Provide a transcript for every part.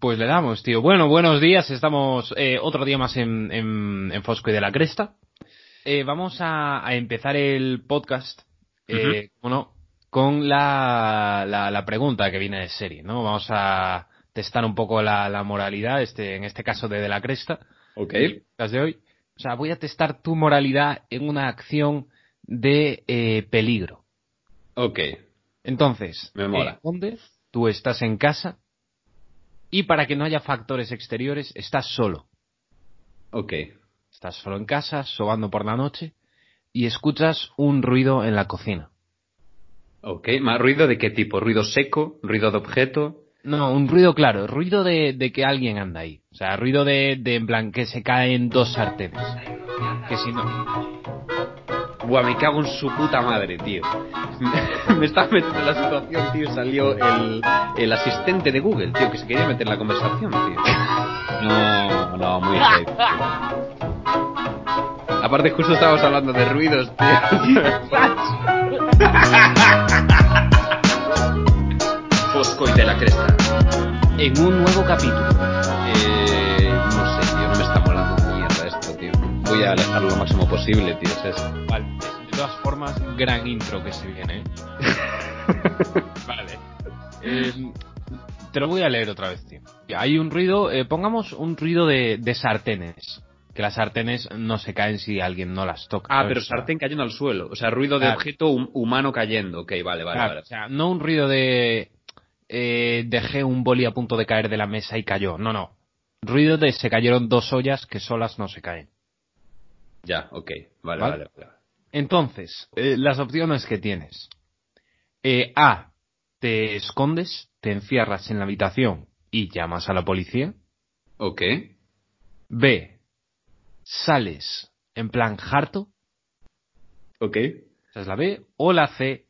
Pues le damos, tío. Bueno, buenos días. Estamos eh, otro día más en, en, en, Fosco y de la Cresta. Eh, vamos a, a, empezar el podcast, eh, bueno, con la, la, la, pregunta que viene de serie, ¿no? Vamos a testar un poco la, la moralidad, este, en este caso de De la Cresta. Ok. de hoy. O sea, voy a testar tu moralidad en una acción de eh, peligro. Ok. Entonces, Me mola. eh, ¿dónde? Tú estás en casa y para que no haya factores exteriores, estás solo. Ok. Estás solo en casa, sobando por la noche y escuchas un ruido en la cocina. Ok. ¿Más ruido de qué tipo? ¿Ruido seco? ¿Ruido de objeto? No, un ruido claro, ruido de, de que alguien anda ahí. O sea, ruido de, de en plan que se caen dos sartenes. Que si no. Buah, me cago en su puta madre, tío. me estaba metiendo en la situación, tío, salió el, el asistente de Google, tío, que se quería meter en la conversación, tío. No, no, muy heavy. Aparte, justo estábamos hablando de ruidos, tío. Fosco y de la cresta. En un nuevo capítulo. Eh, no sé, tío, no me está molando mierda esto, tío. Voy a alejarlo lo máximo posible, tío, es eso. Formas, gran intro que se viene, ¿eh? vale. Eh, te lo voy a leer otra vez, tío. Hay un ruido, eh, pongamos un ruido de, de, sartenes. Que las sartenes no se caen si alguien no las toca. Ah, pero sartén cayendo al suelo. O sea, ruido de objeto hum humano cayendo. Ok, vale, vale, claro, vale. O sea, no un ruido de. Eh, dejé un boli a punto de caer de la mesa y cayó. No, no. Ruido de se cayeron dos ollas que solas no se caen. Ya, ok. Vale, vale, vale. vale. Entonces, eh, las opciones que tienes. Eh, A. Te escondes, te encierras en la habitación y llamas a la policía. Ok. B. Sales en plan harto. Ok. Esa es la B. O la C.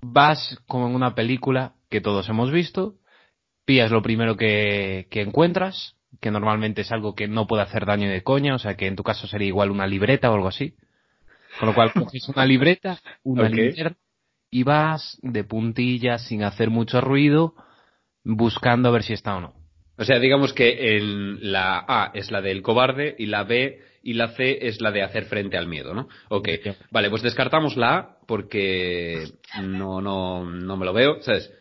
Vas como en una película que todos hemos visto. Pillas lo primero que, que encuentras, que normalmente es algo que no puede hacer daño de coña, o sea que en tu caso sería igual una libreta o algo así. Con lo cual coges una libreta, una Ok. linterna y vas de puntillas sin hacer mucho ruido buscando a ver si está o no. O sea, digamos que el, la A es la del cobarde y la B y la C es la de hacer frente al miedo, ¿no? Ok. Vale, pues descartamos la A porque no, no, no me lo veo, ¿sabes?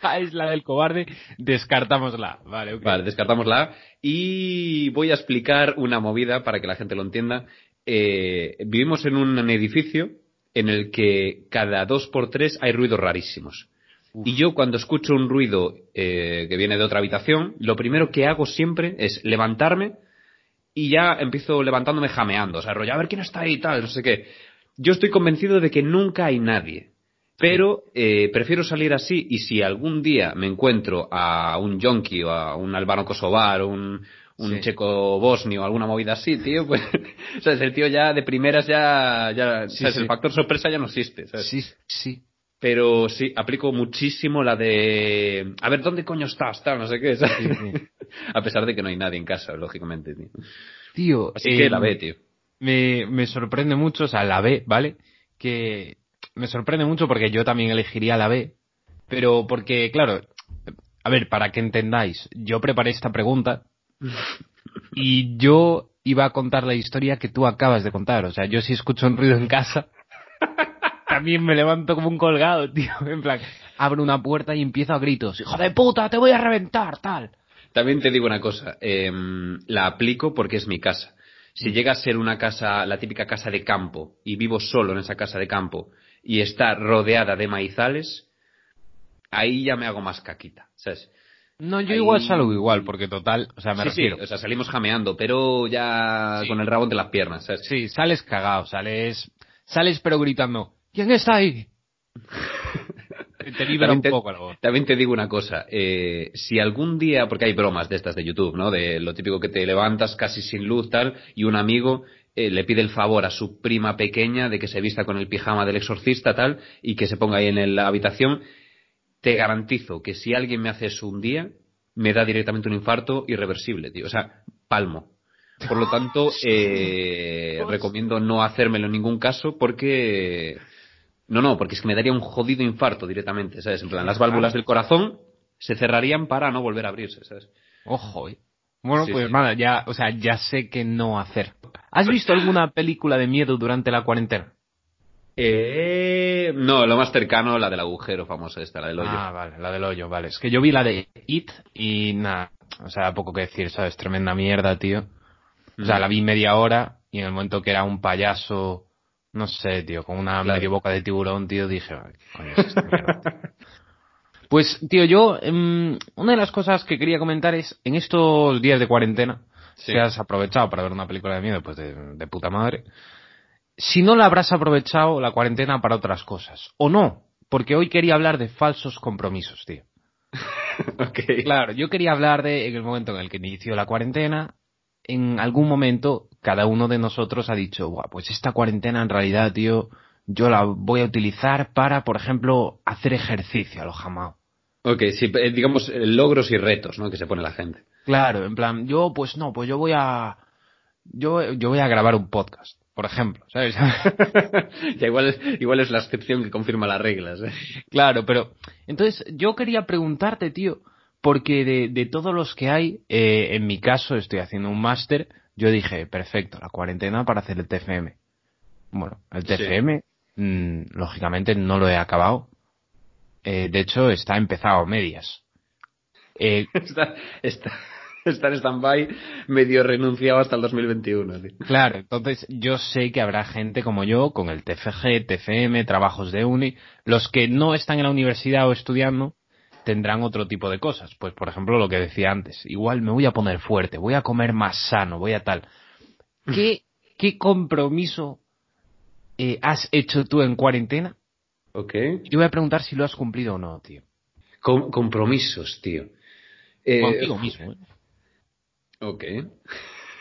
Ah, es la del cobarde, descartamos la. Vale, ok. Vale, descartamos la A y voy a explicar una movida para que la gente lo entienda. Eh, vivimos en un edificio en el que cada dos por tres hay ruidos rarísimos. Uf. Y yo cuando escucho un ruido eh, que viene de otra habitación, lo primero que hago siempre es levantarme y ya empiezo levantándome jameando, o sea, rollo, a ver quién está ahí y tal, no sé qué. Yo estoy convencido de que nunca hay nadie, pero eh, prefiero salir así y si algún día me encuentro a un yonki o a un albano kosovar o un, un sí. checo bosnio o alguna movida así, tío, pues, ¿sabes? El tío ya de primeras ya, ya Sí, ¿sabes? sí. El factor sorpresa ya no existe, ¿sabes? Sí, sí. Pero sí, aplico muchísimo la de, a ver, ¿dónde coño estás? Tal, no sé qué, ¿sabes? A pesar de que no hay nadie en casa, lógicamente, tío. Tío, Así que la B, tío. Me, me sorprende mucho, o sea, la B, ¿vale? Que me sorprende mucho porque yo también elegiría la B, pero porque, claro, a ver, para que entendáis, yo preparé esta pregunta y yo iba a contar la historia que tú acabas de contar, o sea, yo si escucho un ruido en casa, también me levanto como un colgado, tío, en plan, abro una puerta y empiezo a gritos, hijo de puta, te voy a reventar, tal. También te digo una cosa, eh, la aplico porque es mi casa. Si llega a ser una casa, la típica casa de campo, y vivo solo en esa casa de campo, y está rodeada de maizales, ahí ya me hago más caquita, ¿sabes? No, yo Ahí- igual salgo igual, porque total, o sea, me sí, refiero. sí, o sea, salimos jameando, pero ya Sí. con el rabo entre las piernas, ¿sabes? Sí, sales cagado, sales, sales pero gritando, ¿quién está ahí? Te libera un También te- poco voz. También te digo una cosa, eh, si algún día, porque hay bromas de estas de YouTube, ¿no? De lo típico que te levantas casi sin luz, tal, y un amigo eh, le pide el favor a su prima pequeña de que se vista con el pijama del exorcista, tal, y que se ponga ahí en la habitación, te garantizo que si alguien me hace eso un día, me da directamente un infarto irreversible, tío. O sea, palmo. Por lo tanto, eh, recomiendo no hacérmelo en ningún caso porque... No, no, porque es que me daría un jodido infarto directamente, ¿sabes? En plan, las válvulas del corazón se cerrarían para no volver a abrirse, ¿sabes? Ojo, ¿eh? Bueno, Sí, pues sí. nada, ya, o sea, ya sé qué no hacer. ¿Has visto alguna película de miedo durante la cuarentena? Eh, no, lo más cercano, la del agujero famosa esta, la del hoyo. Ah, vale, la del hoyo, vale. Es que yo vi la de It y nada, o sea, poco que decir, ¿sabes? Tremenda mierda, tío. O sea, Mm. la vi media hora y en el momento que era un payaso, no sé, tío, con una Claro. medio boca de tiburón, tío, dije, "Ay, ¿qué coño es esta mierda, tío?". Pues, tío, yo, em, una de las cosas que quería comentar es, en estos días de cuarentena, Sí. que has aprovechado para ver una película de miedo, pues de, de puta madre, si no la habrás aprovechado la cuarentena para otras cosas, o no, porque hoy quería hablar de falsos compromisos, tío. Ok. Claro, yo quería hablar de en el momento en el que inició la cuarentena, en algún momento cada uno de nosotros ha dicho, Buah, pues esta cuarentena en realidad, tío, yo la voy a utilizar para, por ejemplo, hacer ejercicio a lo jamás. Ok, sí, eh, digamos eh, logros y retos, ¿no? Que se pone la gente. Claro, en plan, yo pues no, pues yo voy a yo, yo voy a grabar un podcast, por ejemplo, ¿sabes? ya igual es, igual es la excepción que confirma las reglas. ¿eh? Claro, pero entonces yo quería preguntarte, tío, porque de, de todos los que hay, eh, en mi caso estoy haciendo un máster, yo dije, perfecto, la cuarentena para hacer el TFM. Bueno, el Sí. TFM, mm, lógicamente no lo he acabado. Eh, de hecho, está empezado medias. Eh, Está, está, está en stand-by, medio renunciado hasta el 2021. tío. Claro, entonces yo sé que habrá gente como yo con el TFG, TFM, trabajos de uni, los que no están en la universidad o estudiando tendrán otro tipo de cosas. Pues por ejemplo lo que decía antes, igual me voy a poner fuerte, voy a comer más sano, voy a tal. ¿Qué, qué compromiso eh, has hecho tú en cuarentena? Ok. Yo voy a preguntar si lo has cumplido o no, tío. Com- compromisos, tío. Eh, Contigo mismo. ¿eh? Ok.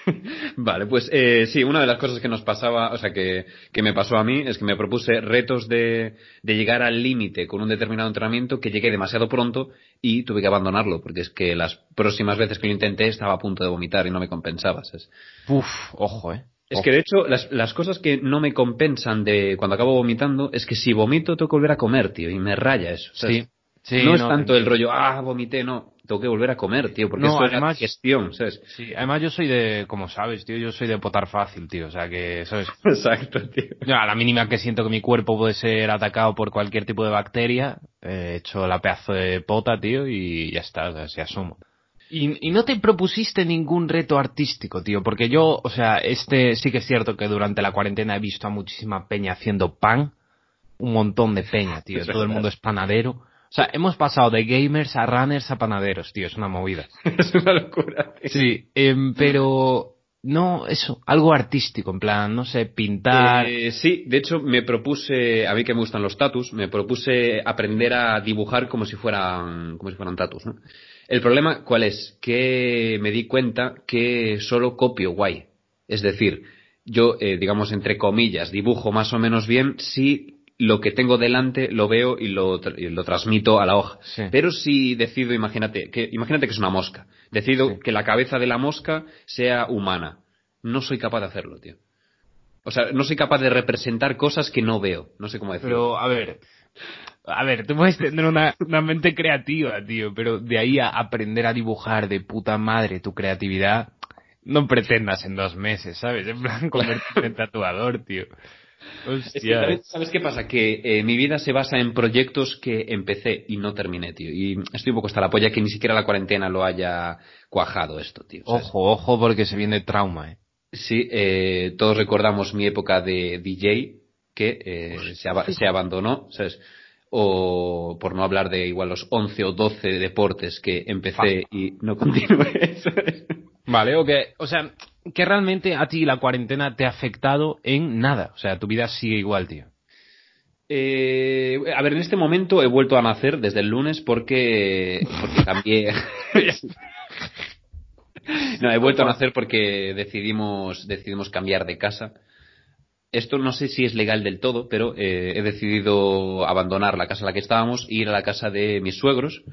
vale, pues eh, sí, una de las cosas que nos pasaba, o sea, que, que me pasó a mí es que me propuse retos de, de llegar al límite con un determinado entrenamiento que llegué demasiado pronto y tuve que abandonarlo, porque es que las próximas veces que lo intenté estaba a punto de vomitar y no me compensaba. ¿sabes? Uf, ojo, eh. Es que de hecho, las, las cosas que no me compensan de cuando acabo vomitando es que si vomito tengo que volver a comer, tío, y me raya eso. ¿sabes? Sí, sí, no es tanto el rollo, ah, vomité, no. Tengo que volver a comer, tío, porque No, esto es además- gestión, ¿sabes? Sí, además yo soy de, como sabes, tío, yo soy de potar fácil, tío, o sea que, ¿sabes? Exacto, tío. Yo, a la mínima que siento que mi cuerpo puede ser atacado por cualquier tipo de bacteria, eh, he hecho la pedazo de pota, tío, y ya está, o sea, se asumo. Y, y no te propusiste ningún reto artístico, tío, porque yo, o sea, este sí que es cierto que durante la cuarentena he visto a muchísima peña haciendo pan, un montón de peña, tío, Es todo el mundo es panadero. O sea, hemos pasado de gamers a runners a panaderos, tío, es una movida. es una locura, tío. Sí, em, pero no, eso, algo artístico, en plan, no sé, pintar. Eh, sí, de hecho me propuse, a mí que me gustan los tatus, me propuse aprender a dibujar como si fueran, como si fueran tatus, ¿no? El problema, ¿cuál es? Que me di cuenta que solo copio guay. Es decir, yo, eh, digamos, entre comillas, dibujo más o menos bien si lo que tengo delante lo veo y lo, tra- y lo transmito a la hoja. Sí. Pero si decido, imagínate, que, imagínate que es una mosca. Decido Sí. que la cabeza de la mosca sea humana. No soy capaz de hacerlo, tío. O sea, no soy capaz de representar cosas que no veo. No sé cómo decirlo. Pero, a ver, a ver, tú puedes tener una, una mente creativa, tío, pero de ahí a aprender a dibujar de puta madre tu creatividad, no pretendas en dos meses, ¿sabes? En plan, convertirte en tatuador, tío. Es que. ¿sabes, sabes qué pasa? Que eh, mi vida se basa en proyectos que empecé y no terminé, tío. Y estoy un poco hasta la polla que ni siquiera la cuarentena lo haya cuajado esto, tío. ¿sabes? Ojo, ojo, porque se viene trauma, eh. Sí, eh, todos recordamos mi época de DJ que eh, se, aba- se abandonó, ¿sabes? O por no hablar de igual los 11 o 12 deportes que empecé y no continué, ¿sabes? Vale, o que, o sea, que realmente a ti la cuarentena te ha afectado en nada. O sea, tu vida sigue igual, tío. Eh, a ver, en este momento he vuelto a nacer desde el lunes porque, porque cambié. no, he vuelto a nacer porque decidimos, decidimos cambiar de casa. Esto no sé si es legal del todo, pero eh, he decidido abandonar la casa en la que estábamos e ir a la casa de mis suegros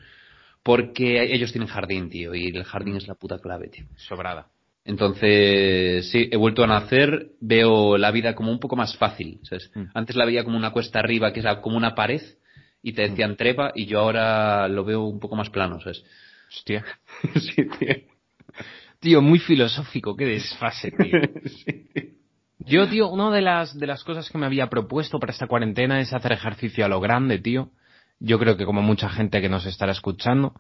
porque ellos tienen jardín, tío, y el jardín es la puta clave, tío. Sobrada. Entonces, sí, he vuelto a nacer, veo la vida como un poco más fácil. ¿sabes? Mm. Antes la veía como una cuesta arriba, que era como una pared, y te decían trepa, y yo ahora lo veo un poco más plano, ¿sabes? Hostia. sí, tío. Tío, muy filosófico, qué desfase, tío. Yo, tío, una de las, de las cosas que me había propuesto para esta cuarentena es hacer ejercicio a lo grande, tío. Yo creo que como mucha gente que nos estará escuchando.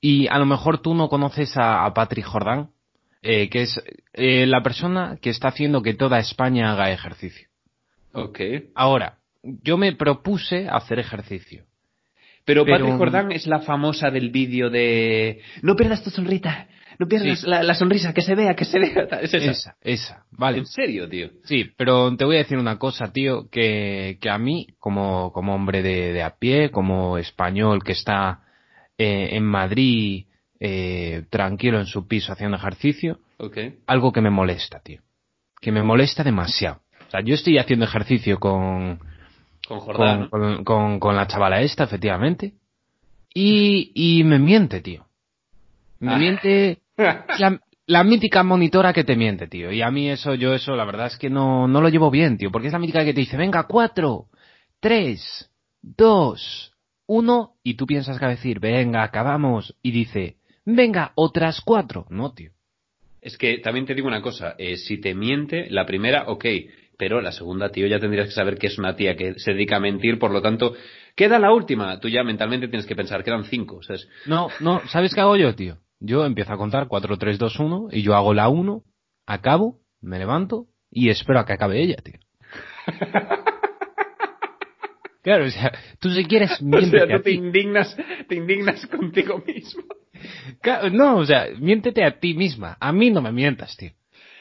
Y a lo mejor tú no conoces a, a Patrick Jordan, eh, que es eh, la persona que está haciendo que toda España haga ejercicio. Ok. Ahora, yo me propuse hacer ejercicio. Pero, Pero- Patrick Jordan es la famosa del vídeo de no pierdas tu sonrita, no pierdas Sí. la, la sonrisa, que se vea, que se vea. Es esa. Esa, esa, vale. ¿En serio, tío? Sí, pero te voy a decir una cosa, tío, que, que a mí, como, como hombre de, de a pie, como español que está eh, en Madrid eh, tranquilo en su piso haciendo ejercicio, algo que me molesta, tío. Que me molesta demasiado. O sea, yo estoy haciendo ejercicio con, Con Jordán. con, con, con- con la chavala esta, efectivamente, y, y me miente, tío. Me Ah. miente la, la mítica monitora que te miente, tío. Y a mí eso, yo eso, la verdad es que no, no lo llevo bien, tío. Porque es la mítica que te dice, venga, cuatro, tres, dos, uno, y tú piensas que va a decir, venga, acabamos, y dice, venga, otras cuatro. No, tío. Es que también te digo una cosa, eh, si te miente, la primera, ok, pero la segunda, tío, ya tendrías que saber que es una tía que se dedica a mentir, por lo tanto, queda la última. Tú ya mentalmente tienes que pensar, quedan cinco, ¿sabes? No, no, ¿sabes qué hago yo, tío? Yo empiezo a contar cuatro, tres, dos, uno, y yo hago la uno, acabo, me levanto, y espero a que acabe ella, tío. Claro, o sea, tú si quieres O sea, miéntete a tú te ti. indignas, te indignas contigo mismo. Claro, No, o sea, miéntete a ti misma. A mí no me mientas, tío.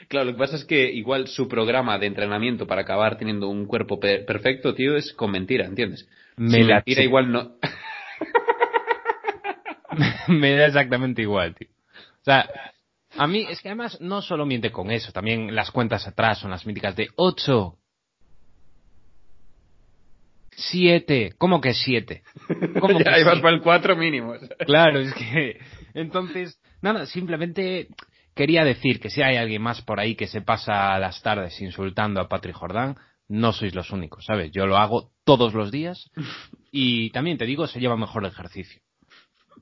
Claro, lo que pasa es que igual su programa de entrenamiento para acabar teniendo un cuerpo pe- perfecto, tío, es con mentira, ¿entiendes? Me si la igual no... me da exactamente igual, tío. O sea, a mí es que además no solo miente con eso, también las cuentas atrás son las míticas de 8, 7, ¿cómo que 7? ¿Cómo ya que ibas siete? para el cuatro mínimo. Claro, es que entonces, nada, simplemente quería decir que si hay alguien más por ahí que se pasa las tardes insultando a Patrick Jordán, no sois los únicos, ¿sabes? Yo lo hago todos los días y también te digo, se lleva mejor el ejercicio.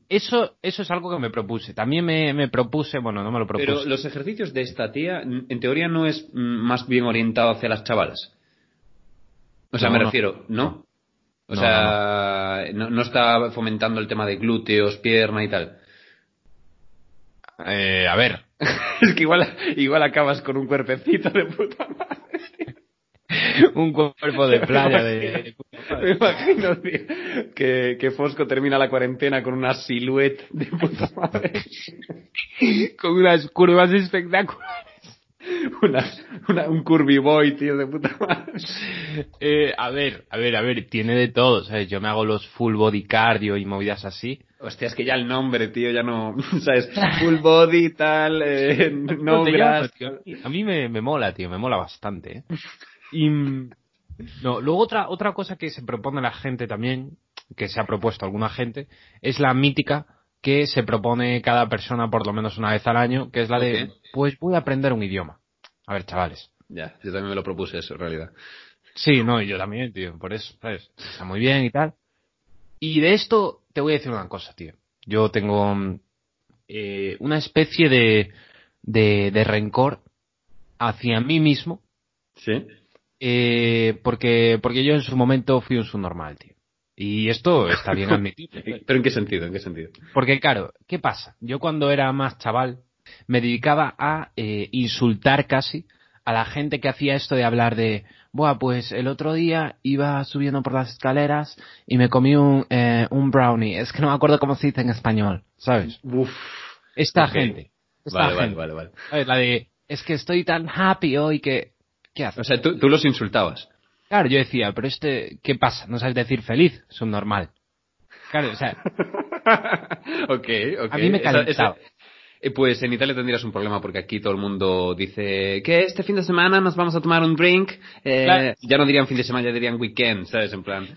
Eso, eso es algo que me propuse. También me, me propuse, bueno, no me lo propuse. Pero los ejercicios de esta tía, en teoría, no es mm, más bien orientado hacia las chavalas. O sea, No, me no. refiero, ¿no? O No, sea, no, no está fomentando el tema de glúteos, pierna y tal. Eh, a ver, es que igual, igual acabas con un cuerpecito de puta madre. un cuerpo de playa de... Me imagino, tío, que, que Fosco termina la cuarentena con una silueta de puta madre. con unas curvas espectaculares. Una, una- un curvy boy, tío, de puta madre. Eh, a ver, a ver, a ver, tiene de todo, ¿sabes? Yo me hago los full body cardio y movidas así. Hostia, es que ya el nombre, tío, ya no, ¿sabes? Full body, tal, eh, no. A mí me, me mola, tío, me mola bastante, ¿eh? Y, no, luego otra, otra cosa que se propone la gente también, que se ha propuesto alguna gente, es la mítica que se propone cada persona por lo menos una vez al año, que es la de, pues voy a aprender un idioma. A ver, chavales. Ya, yo también me lo propuse eso, en realidad. Sí, no, y yo también, tío, por eso, ¿sabes? Está muy bien y tal. Y de esto te voy a decir una cosa, tío. Yo tengo mm, eh, una especie de, de, de rencor hacia mí mismo, ¿Sí? eh, porque, porque yo en su momento fui un subnormal, tío. Y esto está bien admitido. ¿Pero en qué sentido? ¿En qué sentido? Porque claro, ¿qué pasa? Yo cuando era más chaval me dedicaba a eh, insultar casi a la gente que hacía esto de hablar de, buah, pues el otro día iba subiendo por las escaleras y me comí un, eh, un brownie. Es que no me acuerdo cómo se dice en español, ¿sabes? Uf. Esta gente. Esta Vale, vale, gente. vale, vale. ¿Sabes? La de, es que estoy tan happy hoy que... ¿Qué haces? O sea, tú, tú los insultabas. Claro, yo decía, pero este, ¿qué pasa? ¿No sabes decir feliz? Subnormal. Claro, o sea, ok, ok. a mí me calentaba. eh, Pues en Italia tendrías un problema porque aquí todo el mundo dice que este fin de semana nos vamos a tomar un drink. Eh, Claro. Ya no dirían fin de semana, ya dirían weekend, ¿sabes? En plan,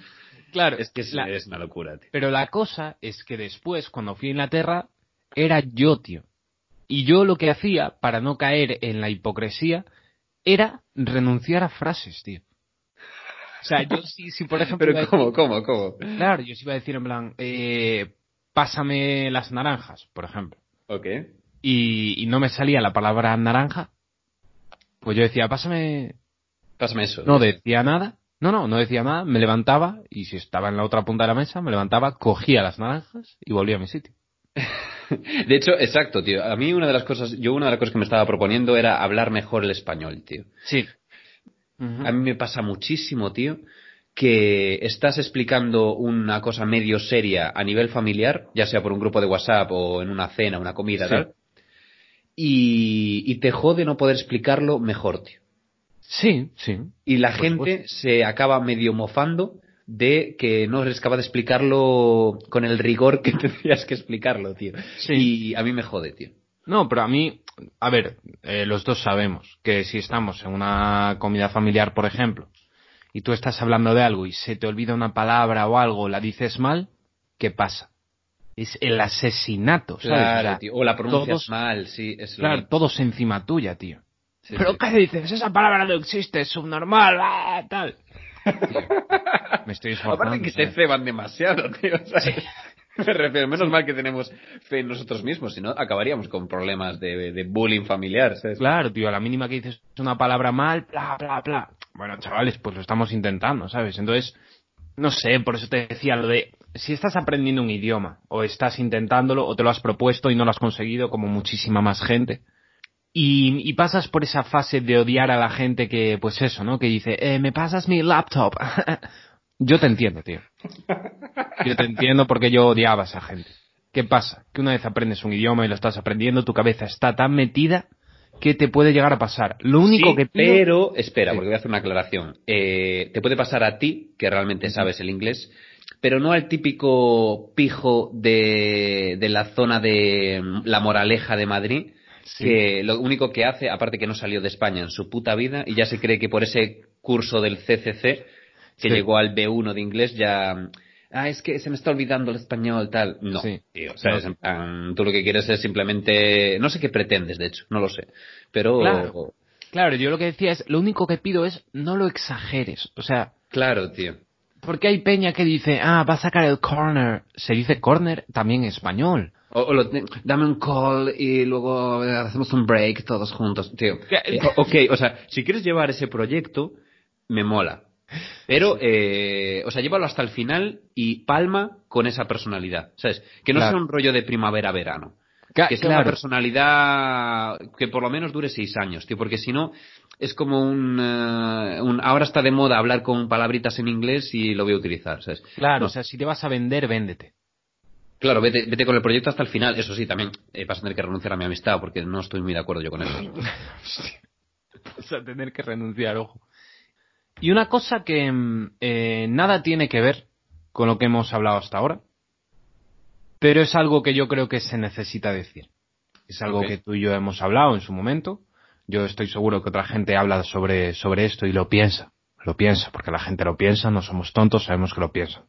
Claro, es que es, la- es una locura, tío. Pero la cosa es que después, cuando fui a Inglaterra, era yo, tío. Y yo lo que hacía, para no caer en la hipocresía, era renunciar a frases, tío. O sea, yo sí, sí por ejemplo... Pero decir- ¿cómo, cómo, cómo? Claro, yo sí iba a decir en plan, eh, pásame las naranjas, por ejemplo. Ok. Y, y no me salía la palabra naranja, pues yo decía, pásame... Pásame eso. No decía nada. No, no, no decía nada. Me levantaba y si estaba en la otra punta de la mesa, me levantaba, cogía las naranjas y volvía a mi sitio. De hecho, exacto, tío. A mí una de las cosas, yo una de las cosas que me estaba proponiendo era hablar mejor el español, tío. Sí. A mí me pasa muchísimo, tío, que estás explicando una cosa medio seria a nivel familiar, ya sea por un grupo de WhatsApp o en una cena, una comida, Sí. tal, y, y te jode no poder explicarlo mejor, tío. Sí, sí. Y la Por gente supuesto. se acaba medio mofando de que no eres capaz de explicarlo con el rigor que tendrías que explicarlo, tío. Sí. Y a mí me jode, tío. No, pero a mí, a ver, eh, los dos sabemos que si estamos en una comida familiar, por ejemplo, y tú estás hablando de algo y se te olvida una palabra o algo, la dices mal, ¿qué pasa? Es el asesinato, ¿sabes? Claro, O sea, tío. O la pronuncias todos- mal, sí. Es lo Claro, todos encima tuya, tío. Sí, ¿Pero sí. qué dices? Esa palabra no existe, es subnormal, ah, tal. Tío, me estoy esforzando. Aparte que ¿sabes? ceban demasiado, tío. ¿sabes? Me refiero, menos mal que tenemos fe en nosotros mismos, si no acabaríamos con problemas de, de bullying familiar, ¿sabes? Claro, tío, a la mínima que dices una palabra mal, bla, bla, bla. Bueno, chavales, pues lo estamos intentando, ¿sabes? Entonces, no sé, por eso te decía lo de, si estás aprendiendo un idioma, o estás intentándolo, o te lo has propuesto y no lo has conseguido, como muchísima más gente, y, y pasas por esa fase de odiar a la gente que, pues eso, ¿no? Que dice, eh, me pasas mi laptop. yo te entiendo, tío. Yo te entiendo porque yo odiaba a esa gente. ¿Qué pasa? Que una vez aprendes un idioma y lo estás aprendiendo, tu cabeza está tan metida que te puede llegar a pasar. Lo único Sí, que pido... Pero, espera, Sí. porque voy a hacer una aclaración. Eh, te puede pasar a ti, que realmente sabes el inglés, pero no al típico pijo de, de la zona de mm, la moraleja de Madrid, Sí. que lo único que hace, aparte que no salió de España en su puta vida, y ya se cree que por ese curso del CCC, que llegó al B1 de inglés, ya... Ah, es que se me está olvidando el español, tal. No, Sí. tío. O sea, No. es en plan, tú lo que quieres es simplemente... No sé qué pretendes, de hecho, no lo sé. Pero... Claro. Claro, yo lo que decía es, lo único que pido es no lo exageres. O sea, Claro, tío. porque hay peña que dice, ah, va a sacar el corner. Se dice corner también en español. O, o lo- dame un call y luego hacemos un break todos juntos, tío. O- ok, o sea, si quieres llevar ese proyecto, me mola. Pero, eh, o sea, llévalo hasta el final y palma con esa personalidad, ¿sabes? Que no Claro. sea un rollo de primavera-verano. Ca- Que sea una personalidad que por lo menos dure seis años, tío, porque si no, es como un, eh, un... Ahora está de moda hablar con palabritas en inglés y lo voy a utilizar, ¿sabes? Claro, No. o sea, si te vas a vender, véndete. Claro, vete, vete con el proyecto hasta el final. Eso sí, también eh, vas a tener que renunciar a mi amistad porque no estoy muy de acuerdo yo con eso. Vas a tener que renunciar, ojo. Y una cosa que mm, eh, nada tiene que ver con lo que hemos hablado hasta ahora, pero es algo que yo creo que se necesita decir. Es algo que tú y yo hemos hablado en su momento. Yo estoy seguro que otra gente habla sobre, sobre esto y lo piensa. Lo piensa, porque la gente lo piensa, no somos tontos, sabemos que lo piensan.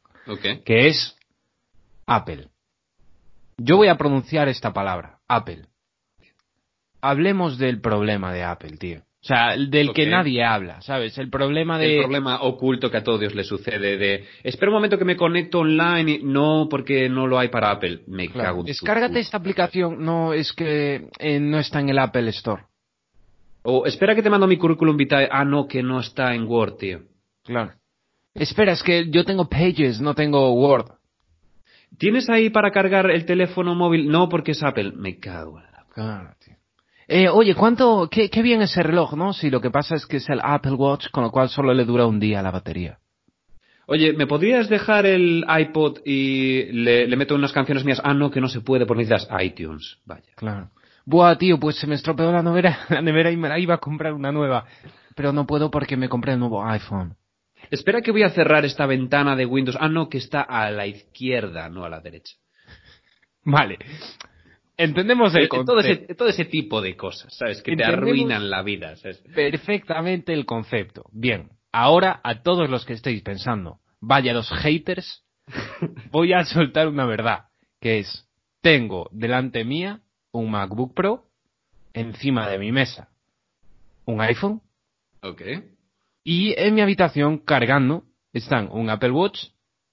Que es Apple. Yo voy a pronunciar esta palabra, Apple. Hablemos del problema de Apple, tío. O sea, el del que nadie habla, ¿sabes? El problema de... El problema oculto que a todos les sucede de espera un momento que me conecto online y no porque no lo hay para Apple. Me Claro, cago en Descárgate esta aplicación. No, es que eh, no está en el Apple Store. O espera que te mando mi currículum vitae. Ah, no, que no está en Word, tío. Claro. Espera, es que yo tengo Pages, no tengo Word. ¿Tienes ahí para cargar el teléfono móvil? No, porque es Apple. Me cago en la... Claro, tío. Eh, oye, ¿cuánto, qué, qué bien ese reloj, no? Si lo que pasa es que es el Apple Watch, con lo cual solo le dura un día la batería. Oye, ¿me podrías dejar el iPod y le, le meto unas canciones mías? Ah, no, que no se puede porque necesitas iTunes. Vaya. Claro. Buah, tío, pues se me estropeó la nevera, la nevera y me la iba a comprar una nueva. Pero no puedo porque me compré el nuevo iPhone. Espera que voy a cerrar esta ventana de Windows. Ah, no, que está a la izquierda, no a la derecha. Vale. Entendemos el Eh, todo, ese, todo ese tipo de cosas, ¿sabes? Que te arruinan la vida, ¿sabes? perfectamente el concepto. Bien, ahora a todos los que estéis pensando, vaya los haters, voy a soltar una verdad, que es, tengo delante mía un MacBook Pro, encima de mi mesa un iPhone Ok. y en mi habitación cargando están un Apple Watch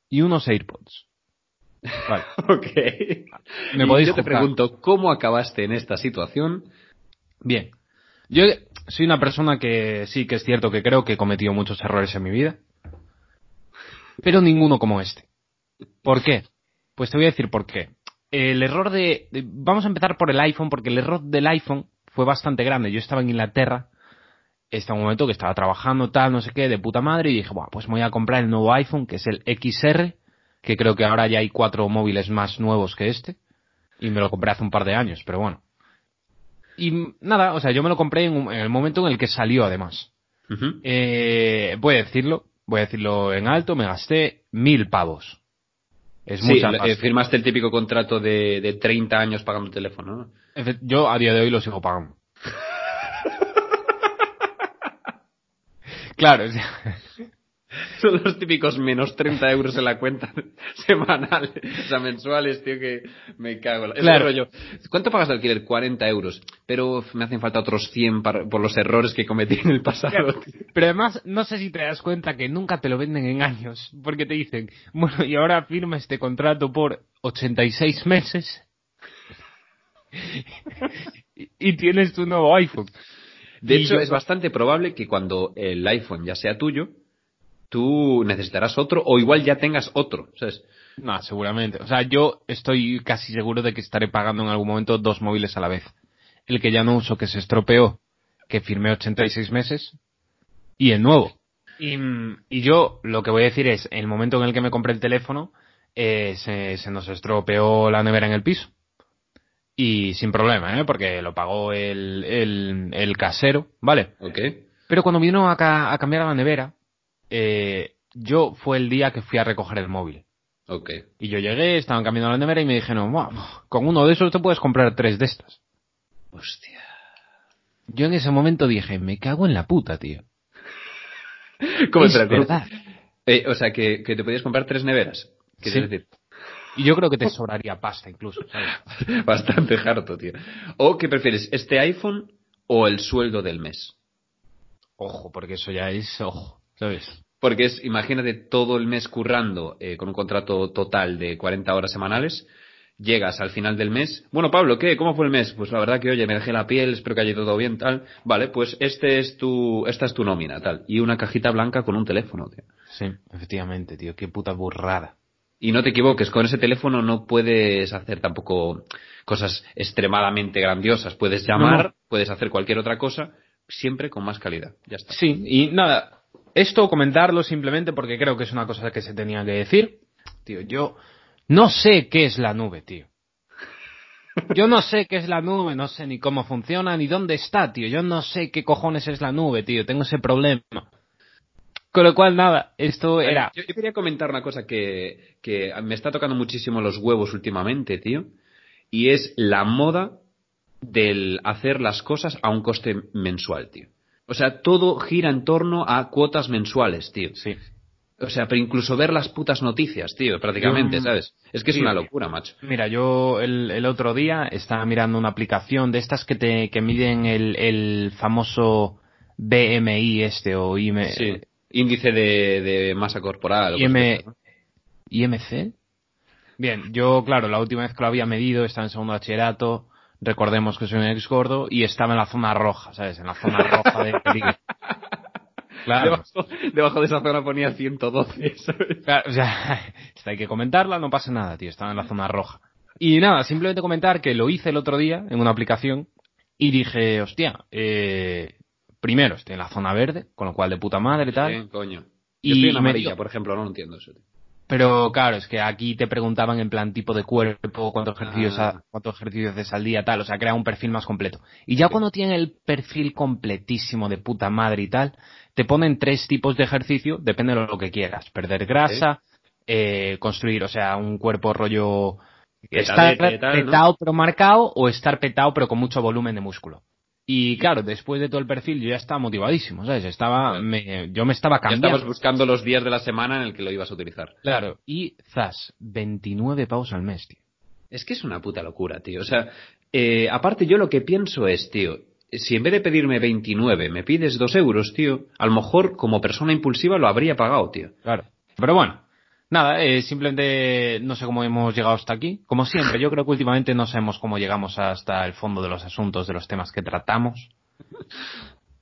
y unos AirPods. Vale. ok. Me Y podéis yo te juzgar. pregunto, ¿cómo acabaste en esta situación? Bien. Yo soy una persona que sí que es cierto que creo que he cometido muchos errores en mi vida. Pero ninguno como este. ¿Por qué? Pues te voy a decir por qué. El error de, de- Vamos a empezar por el iPhone, porque el error del iPhone fue bastante grande. Yo estaba en Inglaterra, estaba un momento que estaba trabajando tal, no sé qué, de puta madre, y dije, Buah, pues me voy a comprar el nuevo iPhone, que es el XR, que creo que ahora ya hay cuatro móviles más nuevos que este, y me lo compré hace un par de años, pero bueno. Y nada, o sea, yo me lo compré en, un- en el momento en el que salió, además. Eh, voy a decirlo, voy a decirlo en alto, me gasté mil pavos. Es Sí, mucha eh, firmaste el típico contrato de, de 30 años pagando el teléfono, ¿no? Yo a día de hoy lo sigo pagando. claro, o sea, Son los típicos menos 30 euros en la cuenta semanales, o sea, mensuales, tío, que me cago. en la- Es Claro. rollo. ¿Cuánto pagas de alquiler? 40 euros. Pero me hacen falta otros 100 para- por los errores que cometí en el pasado. pero además no sé si te das cuenta que nunca te lo venden en años, porque te dicen, bueno, y ahora firma este contrato por 86 meses y, y tienes tu nuevo iPhone. De Y hecho, yo- es bastante probable que cuando el iPhone ya sea tuyo, tú necesitarás otro o igual ya tengas otro, ¿sabes? No, seguramente. O sea, yo estoy casi seguro de que estaré pagando en algún momento dos móviles a la vez. El que ya no uso, que se estropeó, que firmé 86 meses, y el nuevo. Y, y yo lo que voy a decir es, en el momento en el que me compré el teléfono, eh, se, se nos estropeó la nevera en el piso. Y sin problema, ¿eh? Porque lo pagó el, el, el casero, ¿vale? ¿Ok? Pero cuando vino a, ca- a cambiar la nevera, eh, yo fue el día que fui a recoger el móvil. Ok. Y yo llegué, estaban cambiando la nevera y me dijeron, "Buah, con uno de esos te puedes comprar tres de estas. Hostia. Yo en ese momento dije, me cago en la puta, tío. ¿Cómo es verdad. Eh, o sea, que, que te podías comprar tres neveras. ¿Quieres Sí. decir? Y yo creo que te sobraría pasta incluso, ¿sabes? Bastante harto, tío. ¿O qué prefieres, este iPhone o el sueldo del mes? Ojo, porque eso ya es, ojo, ¿sabes? Porque es, imagínate todo el mes currando eh, con un contrato total de 40 horas semanales. Llegas al final del mes. Bueno, Pablo, ¿qué? ¿Cómo fue el mes? Pues la verdad que, oye, me dejé la piel, espero que haya todo bien, tal. Vale, pues este es tu, esta es tu nómina, tal. Y una cajita blanca con un teléfono, tío. Sí, efectivamente, tío, qué puta burrada. Y no te equivoques, con ese teléfono no puedes hacer tampoco cosas extremadamente grandiosas. Puedes llamar, no. puedes hacer cualquier otra cosa, siempre con más calidad. Ya está. Sí, y nada, esto comentarlo simplemente porque creo que es una cosa que se tenía que decir. Tío, yo no sé qué es la nube, tío. Yo no sé qué es la nube, no sé ni cómo funciona, ni dónde está, tío. Yo no sé qué cojones es la nube, tío. Tengo ese problema. Con lo cual, nada, esto era... Yo, yo quería comentar una cosa que, que me está tocando muchísimo los huevos últimamente, tío. Y es la moda del hacer las cosas a un coste mensual, tío. O sea, todo gira en torno a cuotas mensuales, tío. Sí. O sea, pero incluso ver las putas noticias, tío, prácticamente, Yo- ¿sabes? Es que es una locura, macho. Mira, yo el, el otro día estaba mirando una aplicación de estas que te que miden el, el famoso BMI este o IM, Sí. Índice de, de masa corporal. o. IMC. Bien, yo, claro, la última vez que lo había medido estaba en segundo bachillerato. Recordemos que soy un ex gordo y estaba en la zona roja, ¿sabes? En la zona roja de peligro. Claro, Debajo, debajo de esa zona ponía 112, ¿sabes? claro, o sea, esta hay que comentarla, no pasa nada, tío, estaba en la zona roja. Y nada, simplemente comentar que lo hice el otro día en una aplicación y dije, hostia, eh, primero estoy en la zona verde, con lo cual de puta madre y tal. Bien, coño. Y Yo estoy en amarilla, por ejemplo, no lo entiendo eso. tío. Pero claro, es que aquí te preguntaban en plan tipo de cuerpo, cuántos ejercicios, Ah. ha- cuántos ejercicios haces al día, tal, o sea, crea un perfil más completo. Y ya cuando tienen el perfil completísimo de puta madre y tal, te ponen tres tipos de ejercicio, depende de lo que quieras. Perder grasa, eh, construir, o sea, un cuerpo rollo estar petado pero marcado o estar petado pero con mucho volumen de músculo. Y claro, después de todo el perfil yo ya estaba motivadísimo, ¿sabes? Estaba, Claro. me- yo me estaba Ya cambiando. estabas buscando los días de la semana en el que lo ibas a utilizar. Claro, y zas, 29 pavos al mes, tío. Es que es una puta locura, tío. O sea, eh, aparte yo lo que pienso es, tío, si en vez de pedirme 29 me pides 2 euros, tío, a lo mejor como persona impulsiva lo habría pagado, tío. Claro. Pero bueno, nada, eh, simplemente no sé cómo hemos llegado hasta aquí. Como siempre, yo creo que últimamente no sabemos cómo llegamos hasta el fondo de los asuntos, de los temas que tratamos.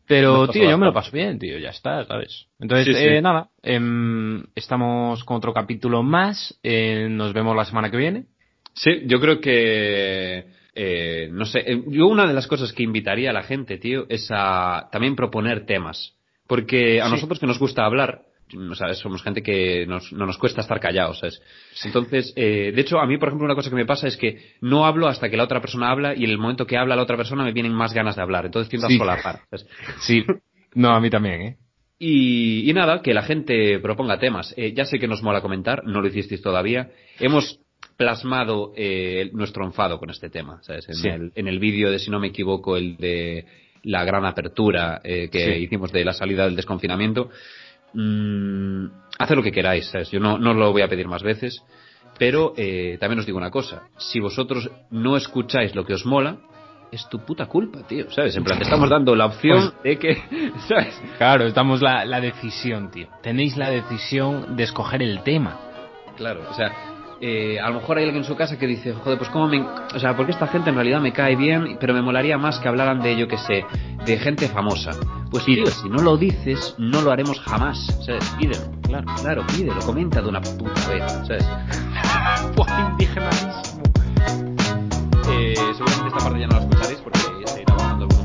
Pero, tío, yo me lo paso bien, tío, ya está, ¿sabes? Entonces, eh, nada, em, estamos con otro capítulo más. Eh, nos vemos la semana que viene. Sí, yo creo que, eh, no sé, eh, yo una de las cosas que invitaría a la gente, tío, es a también proponer temas. Porque a nosotros que nos gusta hablar, ¿sabes? Somos gente que nos, no nos cuesta estar callados, ¿sabes? Entonces, eh, de hecho, a mí, por ejemplo, una cosa que me pasa es que no hablo hasta que la otra persona habla y en el momento que habla la otra persona me vienen más ganas de hablar. Entonces tiendo Sí. a solapar. ¿sabes? Sí. No, a mí también, ¿eh? Y, y nada, que la gente proponga temas. Eh, ya sé que nos mola comentar, no lo hicisteis todavía. Hemos plasmado eh, nuestro enfado con este tema, ¿sabes? En Sí. el, en el vídeo de, si no me equivoco, el de la gran apertura eh, que Sí. hicimos de la salida del desconfinamiento. Mm, haced lo que queráis, ¿sabes? Yo no, no lo voy a pedir más veces. Pero eh, también os digo una cosa. Si vosotros no escucháis lo que os mola, es tu puta culpa, tío, ¿sabes? En plan, te estamos dando la opción de que, ¿sabes? Claro, estamos la, la decisión, tío. Tenéis la decisión de escoger el tema. Claro, o sea, eh, a lo mejor hay alguien en su casa que dice, joder, pues cómo me... O sea, porque esta gente en realidad me cae bien, pero me molaría más que hablaran de, yo que sé, de gente famosa. Pues tío, si no lo dices, no lo haremos jamás, ¿sabes? Pídelo, claro, claro, pídelo, comenta de una puta vez, ¿sabes? indígenaísimo. Eh, seguramente esta parte ya no la escucharéis porque se irá bajando el volumen